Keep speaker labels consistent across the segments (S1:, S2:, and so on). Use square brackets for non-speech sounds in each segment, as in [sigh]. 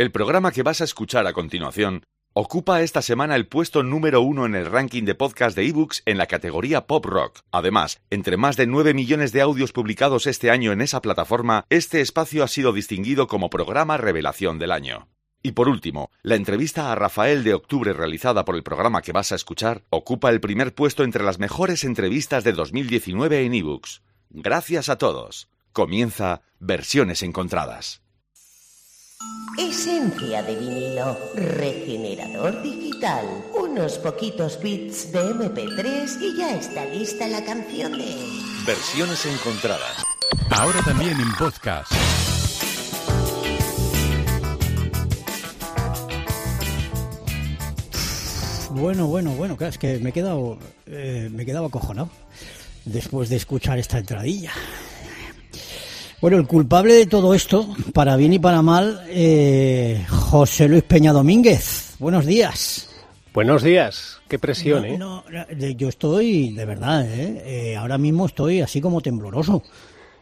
S1: El programa que vas a escuchar a continuación ocupa esta semana el puesto número uno en el ranking de podcast de ebooks en la categoría Pop Rock. Además, entre más de 9 millones de audios publicados este año en esa plataforma, este espacio ha sido distinguido como programa revelación del año. Y por último, la entrevista a Rafael de octubre realizada por el programa que vas a escuchar ocupa el primer puesto entre las mejores entrevistas de 2019 en ebooks. Gracias a todos. Comienza Versiones Encontradas.
S2: Esencia de vinilo, regenerador digital, unos poquitos bits de MP3 y ya está lista la canción de...
S1: Versiones Encontradas.
S3: Ahora también en podcast.
S4: Bueno, bueno, bueno, claro, es que me he quedado, eh, me he quedado acojonado después de escuchar esta entradilla. Bueno, el culpable de todo esto, para bien y para mal, eh, José Luis Peña Domínguez. Buenos días.
S5: Buenos días. Qué presión,
S4: No,
S5: ¿eh?
S4: no, yo estoy, de verdad, ¿eh? Eh, ahora mismo estoy así como tembloroso.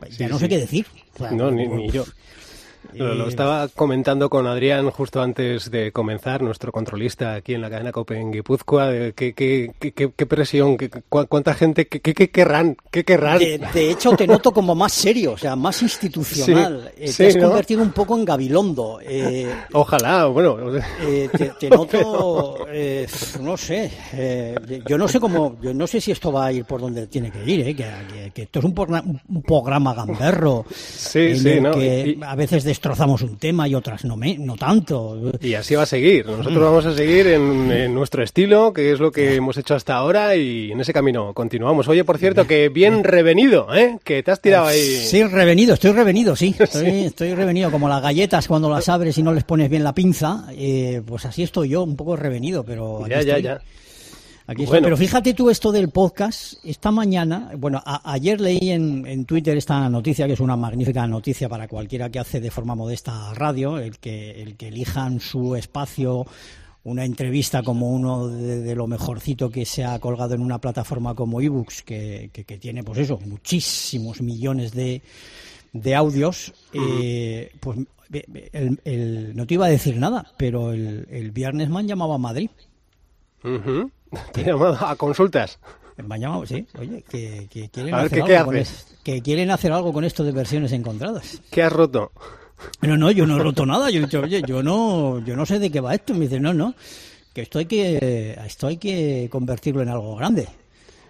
S4: Ya
S5: Sí,
S4: no sé
S5: sí.
S4: qué decir. O sea,
S5: No, ni, ni yo. Lo, lo estaba comentando con Adrián justo antes de comenzar, nuestro controlista aquí en la cadena COPE en Guipúzcoa. ¿Qué, qué, qué, qué- qué presión? qué- cu- ¿Cuánta gente? ¿Qué, qué, qué querrán? ¿Qué querrán?
S4: De, de hecho, te noto como más serio, o sea, más institucional.
S5: Sí,
S4: Eh,
S5: sí,
S4: te has
S5: ¿no?
S4: convertido un poco en Gabilondo. Eh,
S5: Ojalá, bueno.
S4: eh, te, te [laughs] noto, eh, no sé, eh, yo no sé cómo, yo no sé si esto va a ir por donde tiene que ir, eh, que, que- que esto es un, porna- un programa gamberro,
S5: Sí, sí, ¿no?
S4: que
S5: Y-
S4: a veces destrozamos un tema y otras no, me, no tanto.
S5: Y así va a seguir. Nosotros vamos a seguir en, en nuestro estilo, que es lo que hemos hecho hasta ahora, y en ese camino continuamos. Oye, por cierto, que bien revenido, ¿eh? Que te has tirado ahí.
S4: Sí, revenido, estoy revenido, sí. [laughs] Estoy, estoy revenido, como las galletas cuando las abres y no les pones bien la pinza, eh, pues así estoy yo, un poco revenido, pero aquí
S5: Ya, ya, ya.
S4: Aquí estoy.
S5: Bueno.
S4: Pero fíjate tú esto del podcast, esta mañana, bueno, a- ayer leí en, en Twitter esta noticia, que es una magnífica noticia para cualquiera que hace de forma modesta radio, el que, el que elijan su espacio, una entrevista como uno de, de lo mejorcito que se ha colgado en una plataforma como ebooks, que, que, que tiene pues eso, muchísimos millones de, de audios, eh, pues ve- el- el- no te iba a decir nada, pero el, el viernes me han llamado a Madrid.
S5: Ujú. [laughs] Te he llamado a consultas.
S4: Me han llamado, sí. Oye, que, que quieren
S5: A ver,
S4: hacer
S5: ¿qué- qué
S4: algo con
S5: haces?
S4: es- que quieren hacer algo con esto de versiones encontradas.
S5: ¿Qué has roto?
S4: No, no, yo no he roto nada. Yo he dicho, oye, yo no, yo no sé de qué va esto. Me dice, no, no, que esto hay que, esto hay que convertirlo en algo grande.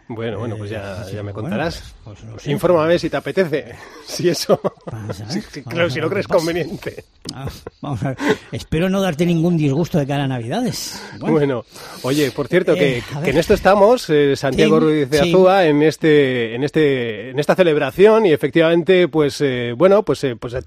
S5: Bueno, bueno, pues ya,
S4: sí,
S5: ya me
S4: bueno,
S5: contarás.
S4: pues no sé.
S5: Infórmame si te apetece. [laughs] Si eso.
S4: A [laughs]
S5: sí,
S4: vamos
S5: claro,
S4: a
S5: si lo crees conveniente.
S4: Ah, vamos a ver. Espero no darte ningún disgusto de cara a Navidades. Bueno,
S5: Bueno, oye, por cierto, que,
S4: Eh,
S5: que en esto estamos, eh, Santiago
S4: Sí,
S5: Ruiz de
S4: sí.
S5: Azúa, en este, en este, en esta celebración y efectivamente, pues, eh, bueno, pues, eh, pues eh,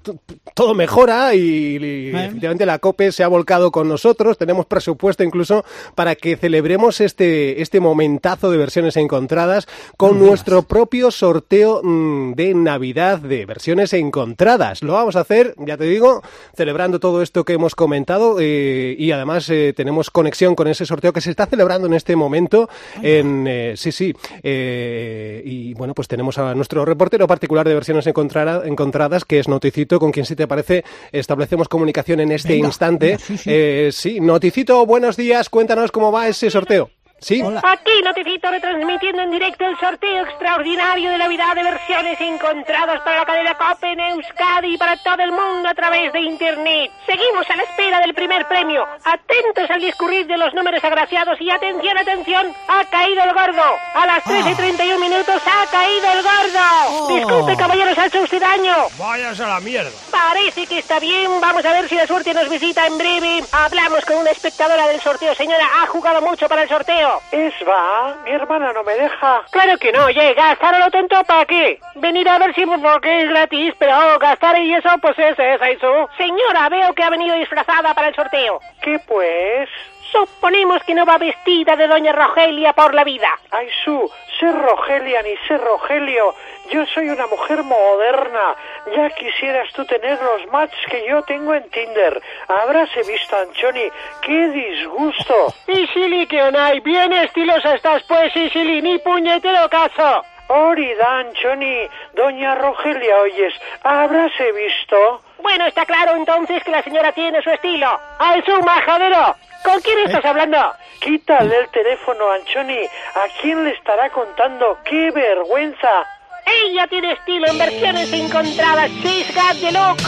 S5: todo mejora y, y efectivamente la COPE se ha volcado con nosotros. Tenemos presupuesto incluso para que celebremos este, este momentazo de versiones encontradas con
S4: No
S5: nuestro propio sorteo mm, de Navidad de versiones encontradas. Lo vamos a hacer, ya te digo, celebrando todo esto que hemos comentado eh, y además eh, tenemos conexión con ese sorteo que se está celebrando en este momento. En, eh, sí, sí. eh, y bueno, pues tenemos a nuestro reportero particular de versiones encontradas, que es Noticito, con quien si te parece establecemos comunicación en este
S4: Venga,
S5: instante.
S4: venga, sí, sí.
S5: Eh, sí, Noticito, buenos días, cuéntanos cómo va ese sorteo. ¿Sí?
S4: Hola.
S6: Aquí Noticito retransmitiendo en directo el sorteo extraordinario de Navidad de versiones encontradas para la cadena COPE en Euskadi y para todo el mundo a través de Internet. Seguimos a la espera del primer premio. Atentos al discurrir de los números agraciados y atención, atención, ha caído el gordo. A las 13.31 minutos ha caído el gordo.
S4: Oh.
S6: Disculpe, caballeros, ha hecho usted daño.
S7: Vayas a la mierda.
S6: Parece que está bien. Vamos a ver si la suerte nos visita en breve. Hablamos con una espectadora del sorteo. Señora, ha jugado mucho para el sorteo.
S7: Es va, mi hermana no me deja.
S6: Claro que no, oye, gastar a lo tonto para qué? Venir a ver si porque es gratis, pero gastar y eso, pues es, es eso. Señora, veo que ha venido disfrazada para el sorteo.
S7: ¿Qué pues?
S6: Suponemos que no va vestida de doña Rogelia por la vida.
S7: Ay, su, ser Rogelia ni ser Rogelio. Yo soy una mujer moderna. Ya quisieras tú tener los matches que yo tengo en Tinder. Habráse visto, Anchoni. ¡Qué disgusto!
S6: Y Silly que onay, bien estilosa estás pues, y Silly, ni puñetero caso.
S7: Orida, Anchoni. Doña Rogelia, oyes, habráse visto.
S6: Bueno, está claro entonces que la señora tiene su estilo. ¡Ay, su majadero! ¿Con quién estás hablando?
S7: Quítale el teléfono, Anchoni. ¿A quién le estará contando? ¡Qué vergüenza!
S6: Ella tiene estilo en versiones encontradas. She's got the look.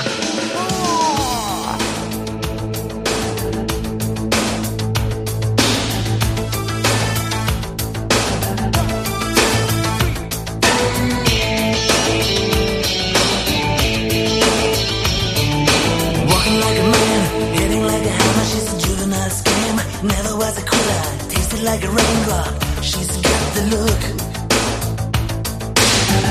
S8: Walking like a hitting a hammer. She's a juvenile scam. Never was a quitter. Tasted like a raindrop. She's got the look.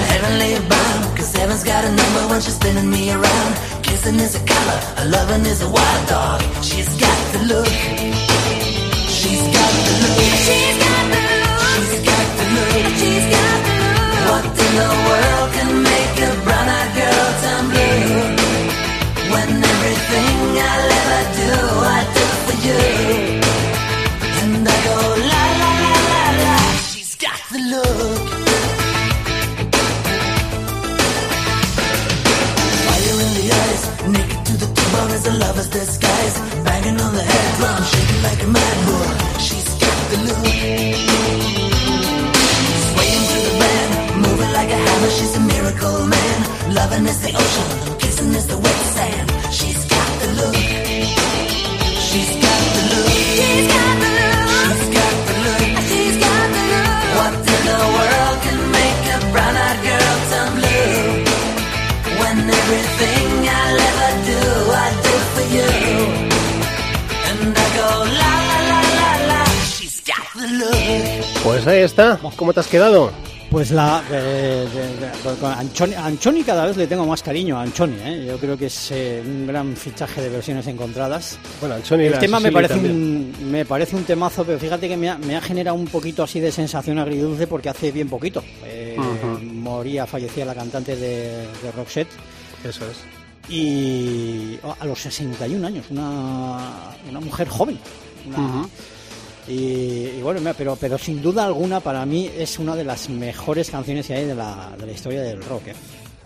S8: Heavenly bound, cause heaven's got a number when she's spinning me around. Kissing is a color, a loving is a wild dog. She's got the look. She's got the look. She's got the look. She's got the look. She's got the look. What in the world can make a brown-eyed girl turn blue? When everything I'll ever do, I do for you. And I go la la la la la. She's got the look. Fire in the eyes, naked to the bone as a lover's disguise. Banging on the head drum, shaking like a mad bull. She's got the look. Swaying through the band, moving like a hammer. She's a miracle man. Loving is the ocean, kissing is the wet sand. She's got the look.
S5: Pues ahí está. ¿Cómo te has quedado?
S4: Pues la eh, Anchoni, Anchoni cada vez le tengo más cariño a Anchoni, ¿eh? yo creo que es eh, un gran fichaje de versiones encontradas.
S5: Bueno, Anchoni
S4: El tema me parece,
S5: también.
S4: un, me parece un temazo, pero fíjate que me ha, me ha generado un poquito así de sensación agridulce porque hace bien poquito. eh, Moría, fallecía la cantante de, de Roxette
S5: Eso es.
S4: y oh, a los 61 años, una, una mujer joven. una- y, y bueno, pero, pero sin duda alguna para mí es una de las mejores canciones que hay de la, de la historia del rock. ¿eh?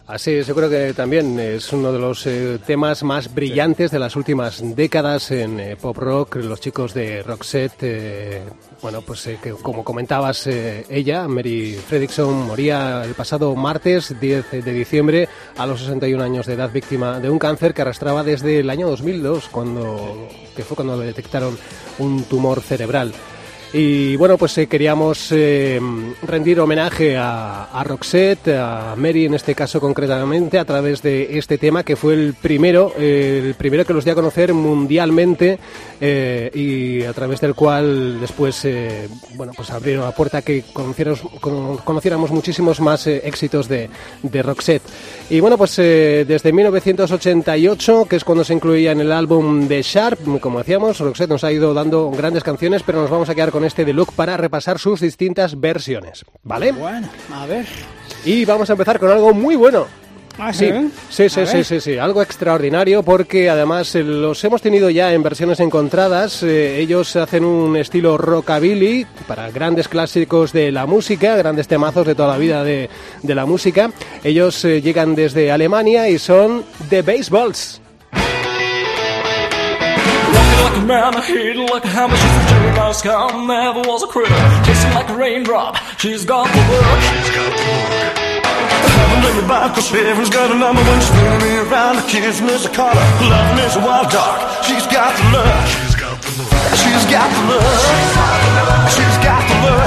S5: Así es, yo creo que también es uno de los eh, temas más brillantes de las últimas décadas en eh, pop rock. Los chicos de Roxette, eh, bueno, pues eh, que como comentabas, ella, Mary Fredrickson, moría el pasado martes 10 de diciembre a los 61 años de edad, víctima de un cáncer que arrastraba desde el año 2002, cuando, que fue cuando le detectaron un tumor cerebral. Y bueno, pues eh, queríamos eh, rendir homenaje a, a Roxette, a Mary en este caso concretamente, a través de este tema que fue el primero, eh, el primero que los dio a conocer mundialmente y a través del cual después, bueno, pues abrieron la puerta que conociéramos, cono- conociéramos muchísimos más éxitos de, de Roxette. Y bueno, pues desde 1988, que es cuando se incluía en el álbum de Sharp, como decíamos, Roxette nos ha ido dando grandes canciones, pero nos vamos a quedar con este de Look para repasar sus distintas versiones, ¿vale?
S4: Bueno, a ver.
S5: Y vamos a empezar con algo muy bueno.
S4: Ah,
S5: Sí, sí, sí, sí, sí, algo extraordinario porque además eh, los hemos tenido ya en versiones encontradas. Eh, ellos hacen un estilo rockabilly para grandes clásicos de la música, grandes temazos de toda la vida de, de la música. Ellos eh, llegan desde Alemania y son The Baseballs.
S9: Walking like a man, I hate like a hammer. She's a juvenile scum, never was a critter. Kissing like a raindrop, she's got the look. She's got the look. Haven't let me back, cause heaven's got a number when she's spinning me around. Kissing is a color, loving is a wild dog. She's got the look. She's got the look. She's got the look. She's got the look.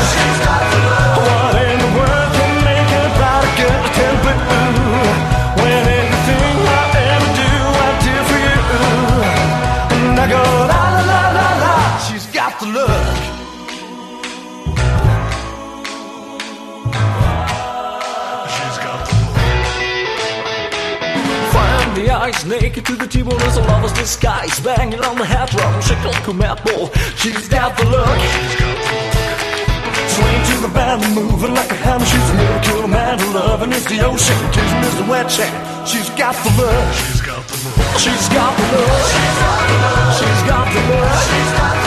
S9: What in the naked to the table as a lover's disguise. Banging on the head drum, shake like a bull. She's got the look. Swing to the band, moving like a hammer. She's a miracle man, loving is the ocean, kissing is the wet sand. She's got the look. She's got the look. She's got the look. She's got the look. She's got the look.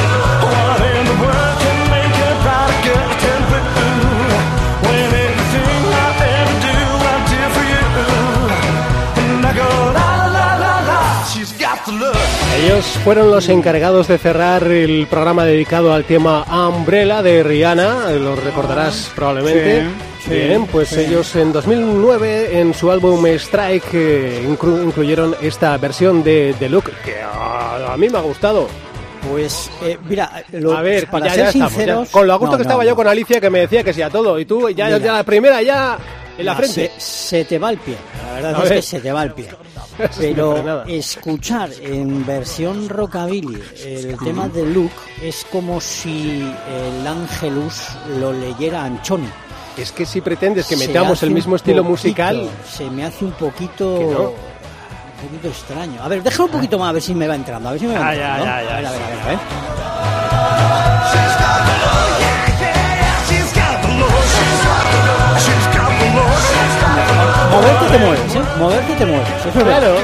S5: Ellos fueron los encargados de cerrar el programa dedicado al tema Umbrella de Rihanna, lo recordarás probablemente.
S4: Sí,
S5: Bien, pues
S4: sí.
S5: ellos en 2009 en su álbum Strike eh, inclu- incluyeron esta versión de, de Look que a, a mí me ha gustado.
S4: Pues, eh, mira, lo-
S5: a ver,
S4: para
S5: ya,
S4: ser
S5: ya estamos, ya.
S4: sinceros...
S5: con lo a gusto
S4: No,
S5: que
S4: no,
S5: estaba
S4: no.
S5: yo con Alicia que me decía que sí a todo y tú ya,
S4: Mira.
S5: ya la primera ya en la frente.
S4: Se, se te va el pie, la verdad
S5: A
S4: es
S5: ver.
S4: que se te va el pie. [laughs] Pero
S5: no
S4: escuchar en versión rockabilly el tema de Luke es como si el Angelus lo leyera Anchoni.
S5: Es que si pretendes que metamos el mismo estilo
S4: poquito-
S5: musical,
S4: Se me hace un poquito...
S5: No.
S4: Un poquito extraño. A ver, déjalo un poquito más a ver si me va entrando. A ver si me va
S5: Ah,
S4: entrando.
S5: ya,
S4: a ver, a ver, a ver, a ver. Moverte te mueves, ¿eh? Moverte te mueves. Eso es verdad.
S5: Claro.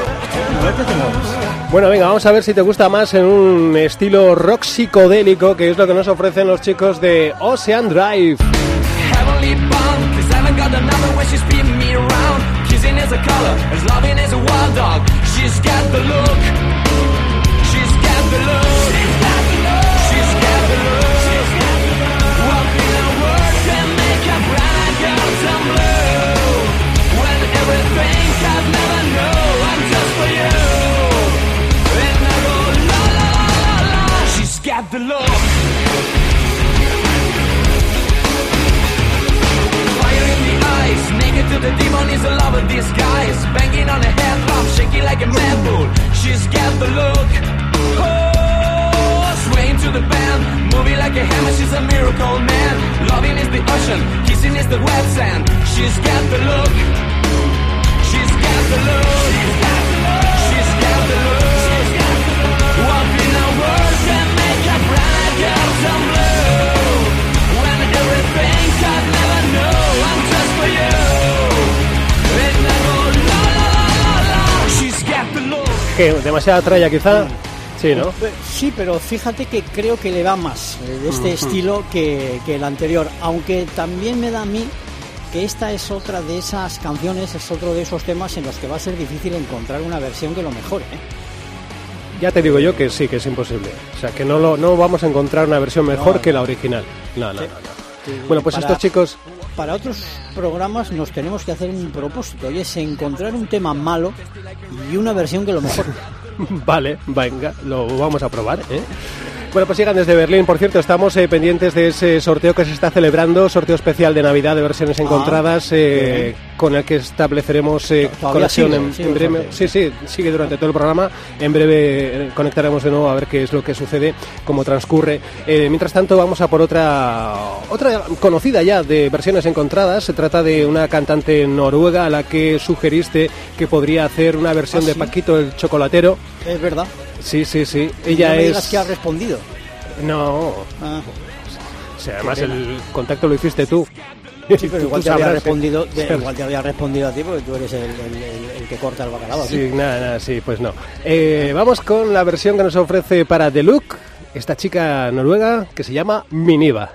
S4: Moverte te mueves.
S5: Bueno, venga, vamos a ver si te gusta más en un estilo rock psicodélico, que es lo que nos ofrecen los chicos de Ocean Drive.
S10: Heavenly bound, cause I Banging on a head drum, shaking like a mad bull. She's got the look. Oh, swaying to the band, moving like a hammer. She's a miracle man. Loving is the ocean, kissing is the wet sand. She's got the look. She's got the look.
S5: Que demasiada tralla quizá. Sí, ¿no?
S4: Sí, pero fíjate que creo que le va más eh, de este estilo que, que el anterior, aunque también me da a mí que esta es otra de esas canciones, es otro de esos temas en los que va a ser difícil encontrar una versión que lo mejore. ¿eh?
S5: Ya te digo yo que sí, que es imposible. O sea, que no, lo, no vamos a encontrar una versión mejor
S4: No,
S5: que la original. No, no, no. no. Bueno, pues
S4: para-
S5: estos chicos...
S4: Para otros programas nos tenemos que hacer un propósito, y es encontrar un tema malo y una versión que lo mejore. [laughs]
S5: Vale, venga, lo vamos a probar, ¿eh? Bueno, pues llegan desde Berlín. Por cierto, estamos eh, pendientes de ese sorteo que se está celebrando, sorteo especial de Navidad de versiones
S4: Ah,
S5: encontradas, eh, con el que estableceremos eh, conexión
S4: sigue,
S5: en,
S4: sigue
S5: en
S4: el
S5: breve. Sí, sí, sigue durante todo el programa. En breve eh, conectaremos de nuevo a ver qué es lo que sucede, cómo transcurre. Mientras tanto, vamos a por otra otra conocida ya de versiones encontradas. Se trata de una cantante noruega a la que sugeriste que podría hacer una versión
S4: Ah,
S5: de. Paquito el Chocolatero.
S4: Es verdad.
S5: Sí, sí, sí. Ella
S4: no me
S5: es.
S4: digas que ha respondido.
S5: No.
S4: Ah,
S5: O sea, además el contacto lo hiciste tú.
S4: sí, pero [laughs]
S5: Tú
S4: igual te, había
S5: ¿eh?
S4: respondido, de- igual te había respondido a ti porque tú eres el, el- el- el que corta el bacalao.
S5: Sí, nada, nada, sí, pues no. Eh, vamos con la versión que nos ofrece para The Look esta chica noruega que se llama Miniva.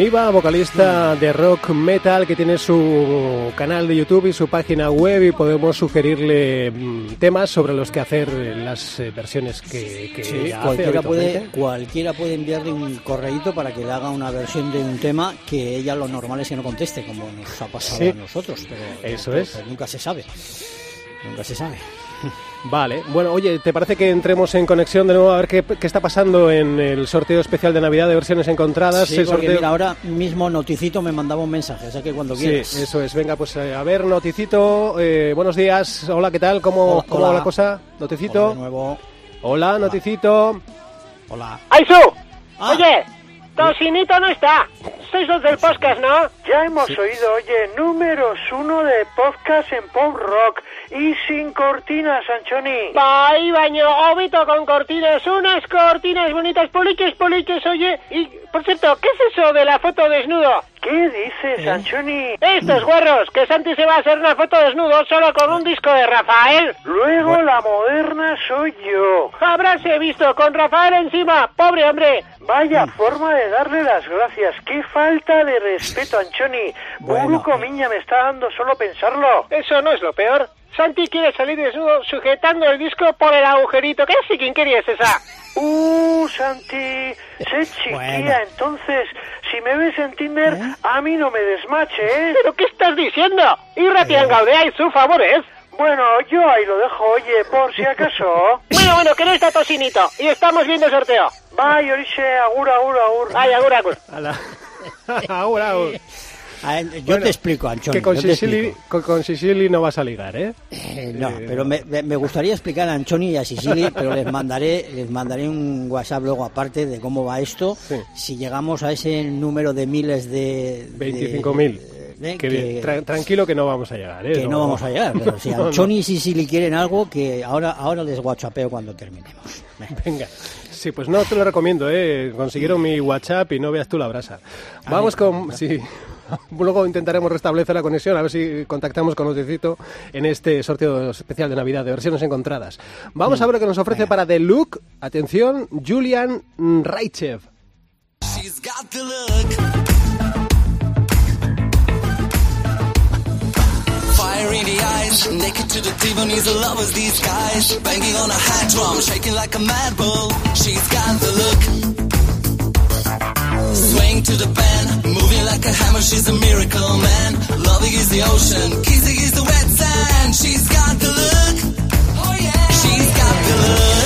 S5: Miniva, vocalista de rock metal que tiene su canal de YouTube y su página web y podemos sugerirle mm, temas sobre los que hacer eh, las eh, versiones que, que
S4: Sí,
S5: ella hace
S4: cualquiera puede, cualquiera puede enviarle un correíto para que le haga una versión de un tema que ella lo normal es que no conteste, como nos ha pasado
S5: Sí.
S4: a nosotros, pero,
S5: Eso
S4: pero-
S5: es.
S4: pero nunca se sabe. Nunca se sabe. [laughs]
S5: Vale, bueno, oye, ¿te parece que entremos en conexión de nuevo a ver qué, qué está pasando en el sorteo especial de Navidad de versiones encontradas?
S4: Sí,
S5: El
S4: porque
S5: sorteo-
S4: mira, ahora mismo Noticito me mandaba un mensaje, o sea que cuando
S5: Sí,
S4: quieras.
S5: eso es. Venga, pues eh, a ver, Noticito. eh, buenos días. Hola, ¿qué tal? ¿Cómo,
S4: Hola,
S5: cómo va
S4: hola.
S5: la cosa?
S4: Hola
S5: Noticito.
S4: de nuevo.
S5: Hola, Noticito.
S4: Hola.
S6: ¡Aisu!
S4: Ah.
S6: Oye, Tosinito no está. Sois los del podcast, ¿no?
S7: Ya hemos oído, oye, números uno de podcast en pop rock y sin cortinas, Anchoni.
S6: Ahí baño, ovito con cortinas, unas cortinas bonitas, poliques, poliques, oye. Y, por cierto, ¿qué es eso de la foto desnudo?
S7: ¿Qué dices, Anchoni?
S6: Estos guarros, que Santi se va a hacer una foto desnudo solo con un disco de Rafael.
S7: Luego la moderna soy yo.
S6: Habráse visto con Rafael encima, pobre hombre.
S7: Vaya forma de darle las gracias. Qué falta de respeto, Anchoni.
S4: Bueno,
S7: Buruco
S4: eh.
S7: Miña me está dando solo pensarlo.
S6: Eso no es lo peor. Santi quiere salir desnudo sujetando el disco por el agujerito. ¿Qué quería es esa?
S7: Uh, Santi, sé chiquilla,
S4: Bueno.
S7: entonces, si me ves en Tinder,
S4: ¿Eh?
S7: a mí no me desmache, ¿eh?
S6: ¿Pero qué estás diciendo? Y Ratian Gaudea y su favores.
S7: Bueno, yo ahí lo dejo, oye, por si acaso. [laughs]
S6: Bueno, bueno, que no está Tosinito. Y estamos viendo el sorteo.
S7: Bye, Oriche, agur, agur, agur.
S6: Ay, agur, agur.
S5: Ala. [laughs] Ahora, ahora.
S4: A yo
S5: Bueno,
S4: te explico, Anchón.
S5: que con Sicily,
S4: explico.
S5: con, con Sicily no vas a ligar, ¿eh?
S4: Eh, no, pero me, me- gustaría explicar a Anchoni y a Sicily, [laughs] pero les mandaré, les mandaré un WhatsApp luego aparte de cómo va esto.
S5: Sí.
S4: Si llegamos a ese número de miles de... de-
S5: 25.000.
S4: que.
S5: Tra- tranquilo que no vamos a llegar, ¿eh?
S4: que no vamos a llegar. Pero si [laughs]
S5: No, no.
S4: Anchoni y Sicily quieren algo, que ahora, ahora les whatsappeo cuando terminemos. Venga.
S5: Venga. Sí, pues no te lo recomiendo, ¿eh? Consiguieron mi WhatsApp y no veas tú la brasa. Vamos con... Sí. [laughs] Luego intentaremos restablecer la conexión, a ver si contactamos con Noticito en este sorteo especial de Navidad de versiones encontradas. Vamos a ver lo que nos ofrece para The Look. Atención, Julian Raichev.
S8: She's got the look. Eyes, naked to the Tiffany's lovers, these guys. Banging on a high drum, shaking like a mad bull. She's got the look. Swing to the band, moving like a hammer, she's a miracle man. Loving is the ocean, kissing is the wet sand. She's got the look. Oh yeah. She's got the look.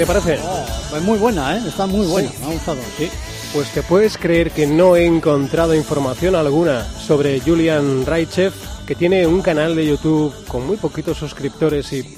S5: Te parece?
S4: Pues muy buena, ¿eh? Está muy buena, me ha gustado.
S5: Sí. Pues te puedes creer que no he encontrado información alguna sobre Julian Raichev, que tiene un canal de YouTube con muy poquitos suscriptores y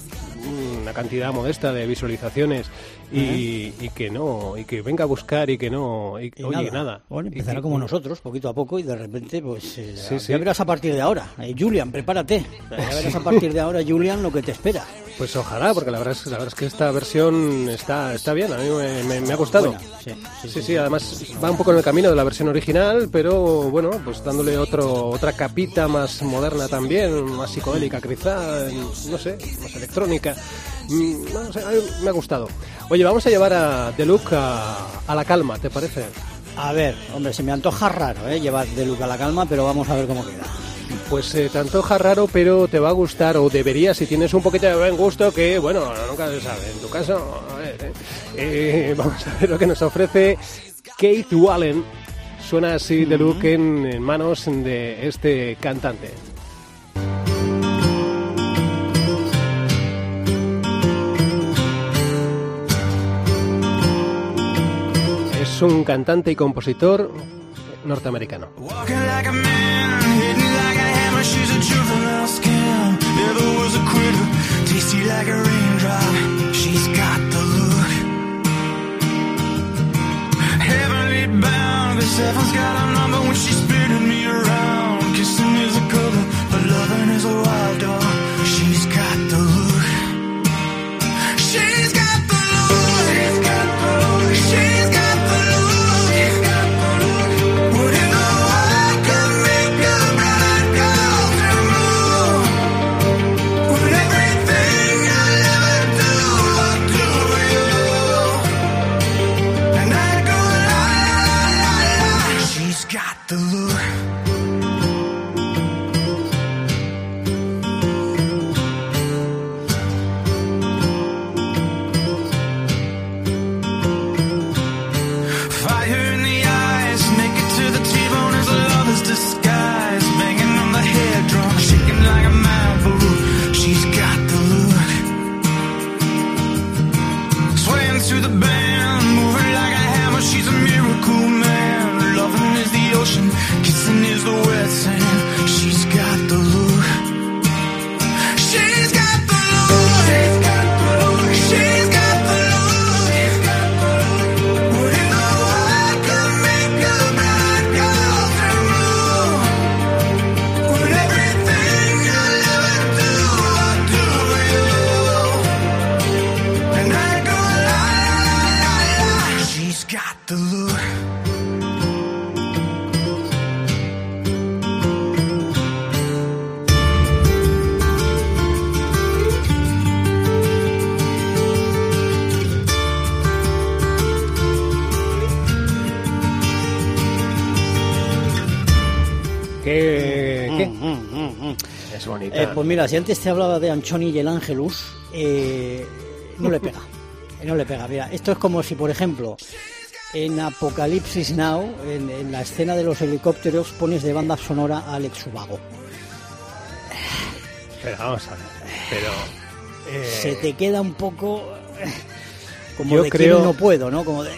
S5: una cantidad modesta de visualizaciones y, y que no, y que venga a buscar y que no, y,
S4: Y
S5: oye, nada.
S4: Bueno, empezará como nosotros, poquito a poco, y de repente, pues eh,
S5: Sí,
S4: ya
S5: sí.
S4: verás a partir de ahora. Eh, Julian, prepárate. [laughs] Ya verás a partir de ahora, Julian, lo que te espera.
S5: Pues ojalá, porque la verdad es, la verdad es que esta versión está, está bien, a mí me, me- me ha gustado.
S4: Buena, sí, sí,
S5: Sí, sí, además va un poco en el camino de la versión original, pero bueno, pues dándole otro, otra capita más moderna también, más psicodélica quizá, no sé, más electrónica. Mm, No sé, a mí me ha gustado. Oye, vamos a llevar a The Look a, a la calma, ¿te parece?
S4: A ver, hombre, se me antoja raro, ¿eh? Llevar de Luca a la calma, pero vamos a ver cómo queda.
S5: Pues eh, te antoja raro, pero te va a gustar, o debería, si tienes un poquito de buen gusto, que bueno, nunca se sabe. En tu caso, a ver, eh, eh, [laughs] vamos a ver lo que nos ofrece Kate Wallen. Suena así de look en, en manos de este cantante. Es un cantante y compositor norteamericano.
S11: Tasty like a raindrop. She's got the look. Heavenly bound, cause heaven's got a number when she's
S4: pues mira, si antes te hablaba de Anchoni y el Ángelus, eh, no le pega. Eh, No le pega. Mira, esto es como si, por ejemplo, en Apocalipsis Now, en, en la escena de los helicópteros, pones de banda sonora a Alex Ubago.
S5: Pero vamos a ver. Pero. eh,
S4: Se te queda un poco como
S5: Yo
S4: de
S5: creo-
S4: no puedo, ¿no? Como de...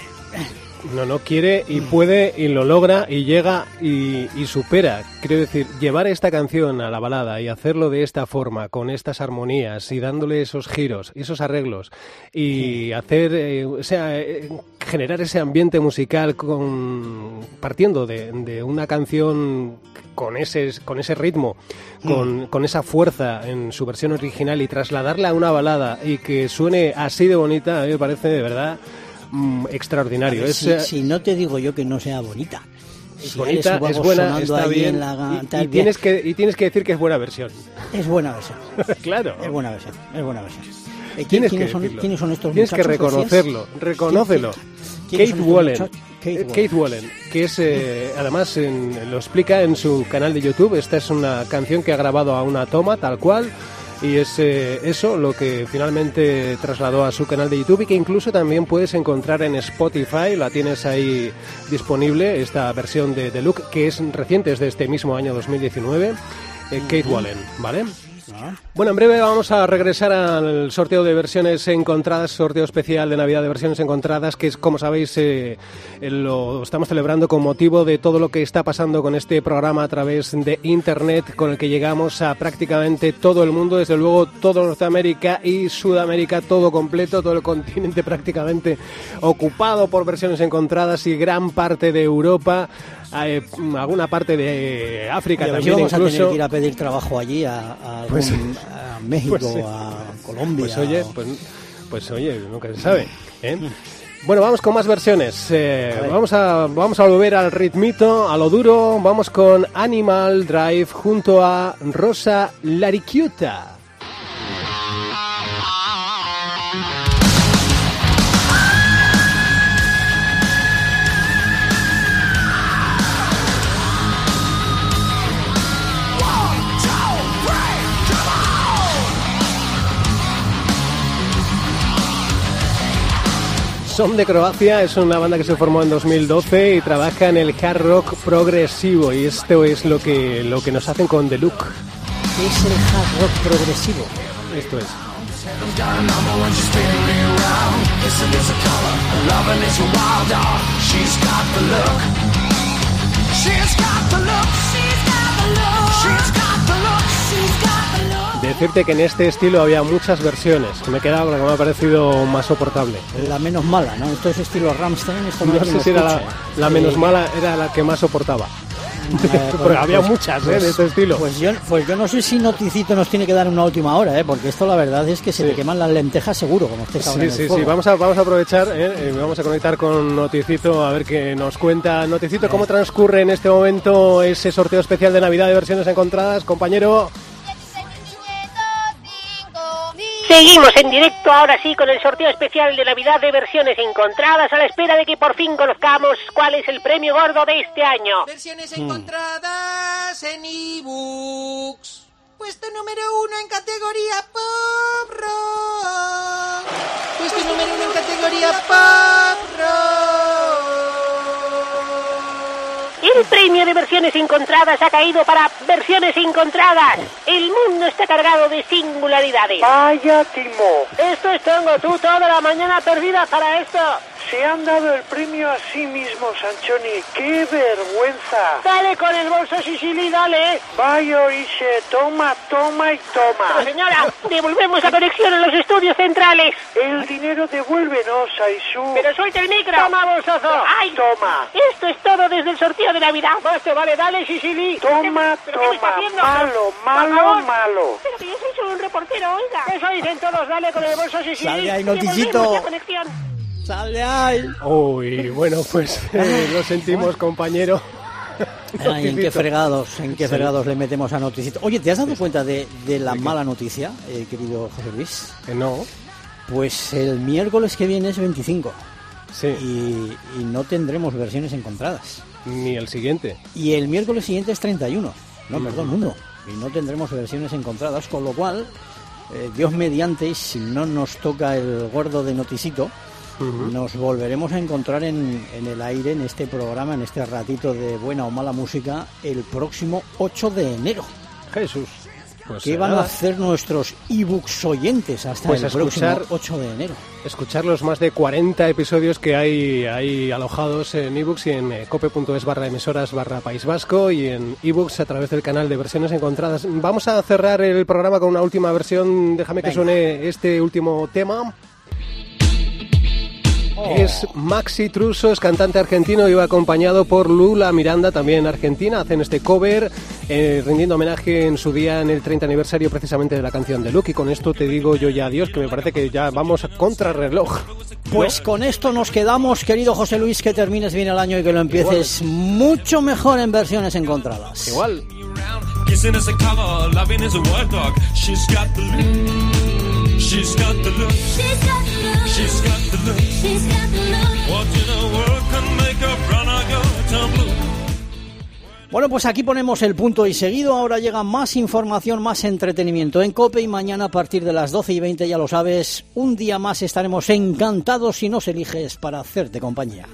S5: No, no quiere y puede y lo logra y llega y, y supera. Quiero decir, llevar esta canción a la balada y hacerlo de esta forma, con estas armonías y dándole esos giros, esos arreglos y hacer, eh, o sea, eh, generar ese ambiente musical con partiendo de, de una canción con ese, con ese ritmo, con, con esa fuerza en su versión original y trasladarla a una balada y que suene así de bonita, a mí me parece de verdad mm, extraordinario.
S4: Ver,
S5: Es,
S4: si,
S5: eh,
S4: si no te digo yo que no sea bonita.
S5: es bonita, es buena, está bien.
S4: la-
S5: y-
S4: bien.
S5: tienes que, y tienes que decir que es buena versión.
S4: Es buena versión. [laughs]
S5: claro.
S4: Es buena versión. Es buena versión. Eh, ¿quién- ¿quiénes, son, quiénes son estos
S5: Tienes que reconocerlo, reconócelo.
S4: ¿Quiénes
S5: Kate Wallen.
S4: muchachos? Kate
S5: Eh,
S4: Wallen.
S5: Kate Wallen, que es, eh, además en- lo explica en su canal de YouTube. Esta es una canción que ha grabado a una toma, tal cual. Y es eh, eso lo que finalmente trasladó a su canal de YouTube y que incluso también puedes encontrar en Spotify. La tienes ahí disponible, esta versión de The Look, que es reciente, es de este mismo año 2019. eh, Kate Wallen, ¿vale? Bueno, en breve vamos a regresar al sorteo de versiones encontradas, sorteo especial de Navidad de versiones encontradas, que es, como sabéis, eh, lo estamos celebrando con motivo de todo lo que está pasando con este programa a través de Internet, con el que llegamos a prácticamente todo el mundo, desde luego todo Norteamérica y Sudamérica, todo completo, todo el continente [laughs] prácticamente ocupado por versiones encontradas y gran parte de Europa. Eh, alguna parte de África
S4: a
S5: también
S4: vamos a
S5: incluso.
S4: tener que ir a pedir trabajo allí a, a algún-
S5: Pues-
S4: a [laughs] México,
S5: pues
S4: a Colombia.
S5: Pues oye, pues, pues oye, nunca se sabe. ¿eh? Bueno, vamos con más versiones. Eh,
S4: A
S5: vamos, a, vamos a volver al ritmito, a lo duro. Vamos con Animal Drive junto a Rosa Lariquiuta. Son de Croacia, es una banda que se formó en 2012 y trabaja en el hard rock progresivo y esto es lo que, lo que nos hacen con The Look.
S4: ¿Qué es el hard rock progresivo?
S5: Esto es. Decirte que en este estilo había muchas versiones, que me quedaba la que me ha parecido más soportable.
S4: La menos mala, ¿no? Esto es estilo Rammstein. Esto no,
S5: No sé si era la,
S4: escuche.
S5: la
S4: Sí.
S5: menos mala, era la que más soportaba.
S4: Eh, [laughs]
S5: Porque había
S4: pues-
S5: muchas ¿eh?
S4: pues-
S5: de este estilo.
S4: Pues yo, pues yo no sé si Noticito nos tiene que dar una última hora, ¿eh? porque esto la verdad es que se
S5: Sí.
S4: te queman las lentejas seguro, como estés ahora
S5: Sí,
S4: en el
S5: sí, sí, vamos a, vamos a aprovechar, ¿eh? Eh, vamos a conectar con Noticito a ver qué nos cuenta. Noticito, ¿cómo transcurre en este momento ese sorteo especial de Navidad de versiones encontradas, compañero?
S6: Seguimos en directo ahora sí con el sorteo especial de Navidad de versiones encontradas a la espera de que por fin conozcamos cuál es el premio gordo de este año.
S12: Versiones encontradas en ebooks. Puesto número uno en categoría pop rock. Puesto número uno en categoría pop
S6: El premio de versiones encontradas ha caído para versiones encontradas. El mundo está cargado de singularidades.
S7: Vaya timo.
S6: Esto es tongo, tú toda la mañana perdida para esto.
S7: Se han dado el premio a sí mismos, Sanchoni. ¡Qué vergüenza!
S6: Dale con el bolso, Sicily, dale.
S7: Vaya Orise, toma, toma y
S6: Pero
S7: toma.
S6: señora, devolvemos la conexión a los estudios centrales.
S7: El dinero devuélvenos, Aisu.
S6: Pero suelta el micro. Toma, bolsazo. ¡Ay!
S7: Toma.
S6: Esto es todo desde el sorteo de Navidad. Basta, vale, dale, Sicily.
S7: Toma,
S6: ¿Pero qué me está
S7: toma. Malo, malo, malo.
S6: Pero que yo soy solo un reportero, oiga. Eso dicen todos, dale con el bolso, Sicily.
S4: Sale ahí,
S6: Devolvemos Conexión.
S4: ¡Sale ahí!
S5: Uy, bueno, pues [laughs] eh, lo sentimos, compañero. [laughs]
S4: Ay, ¿En qué fregados, en qué
S5: Sí.
S4: fregados le metemos a Noticito? Oye, ¿te has dado cuenta de, de la mala noticia, eh, querido José Luis?
S5: Que no,
S4: Pues el miércoles que viene es 25
S5: sí,
S4: y, y no tendremos versiones encontradas.
S5: ni el siguiente.
S4: Y el miércoles siguiente es 31. No, perdón, 1. Y no tendremos versiones encontradas, con lo cual, eh, Dios mediante, y si no nos toca el gordo de Noticito, nos volveremos a encontrar en, en el aire, en este programa, en este ratito de buena o mala música, el próximo 8 de enero.
S5: Jesús. Pues
S4: ¿Qué van a hacer nuestros ebooks oyentes hasta
S5: Pues
S4: el
S5: escuchar-
S4: próximo 8 de enero?
S5: escuchar los más de 40 episodios que hay, hay alojados en ebooks y en eh, cope.es barra emisoras barra País Vasco y en ebooks a través del canal de versiones encontradas. Vamos a cerrar el programa con una última versión. Déjame que suene este último tema. Es Maxi Truso, es cantante argentino y va acompañado por Lula Miranda, también argentina. Hacen este cover eh, rindiendo homenaje en su día en el 30 aniversario precisamente de la canción de Luke. Y con esto te digo yo ya adiós, que me parece que ya vamos a contrarreloj.
S4: Pues con esto nos quedamos, querido José Luis, que termines bien el año y que lo empieces mucho mejor en versiones encontradas.
S5: Igual.
S11: Kissing is a cover, loving is a word dog. She's got the look. She's got the look. She's got the look. What in the world can make a brown eye girl turn blue?
S4: Bueno, pues aquí ponemos el punto y seguido. Ahora llega más información, más entretenimiento en COPE y mañana a partir de las 12 y 20, ya lo sabes, un día más estaremos encantados si nos eliges para hacerte compañía.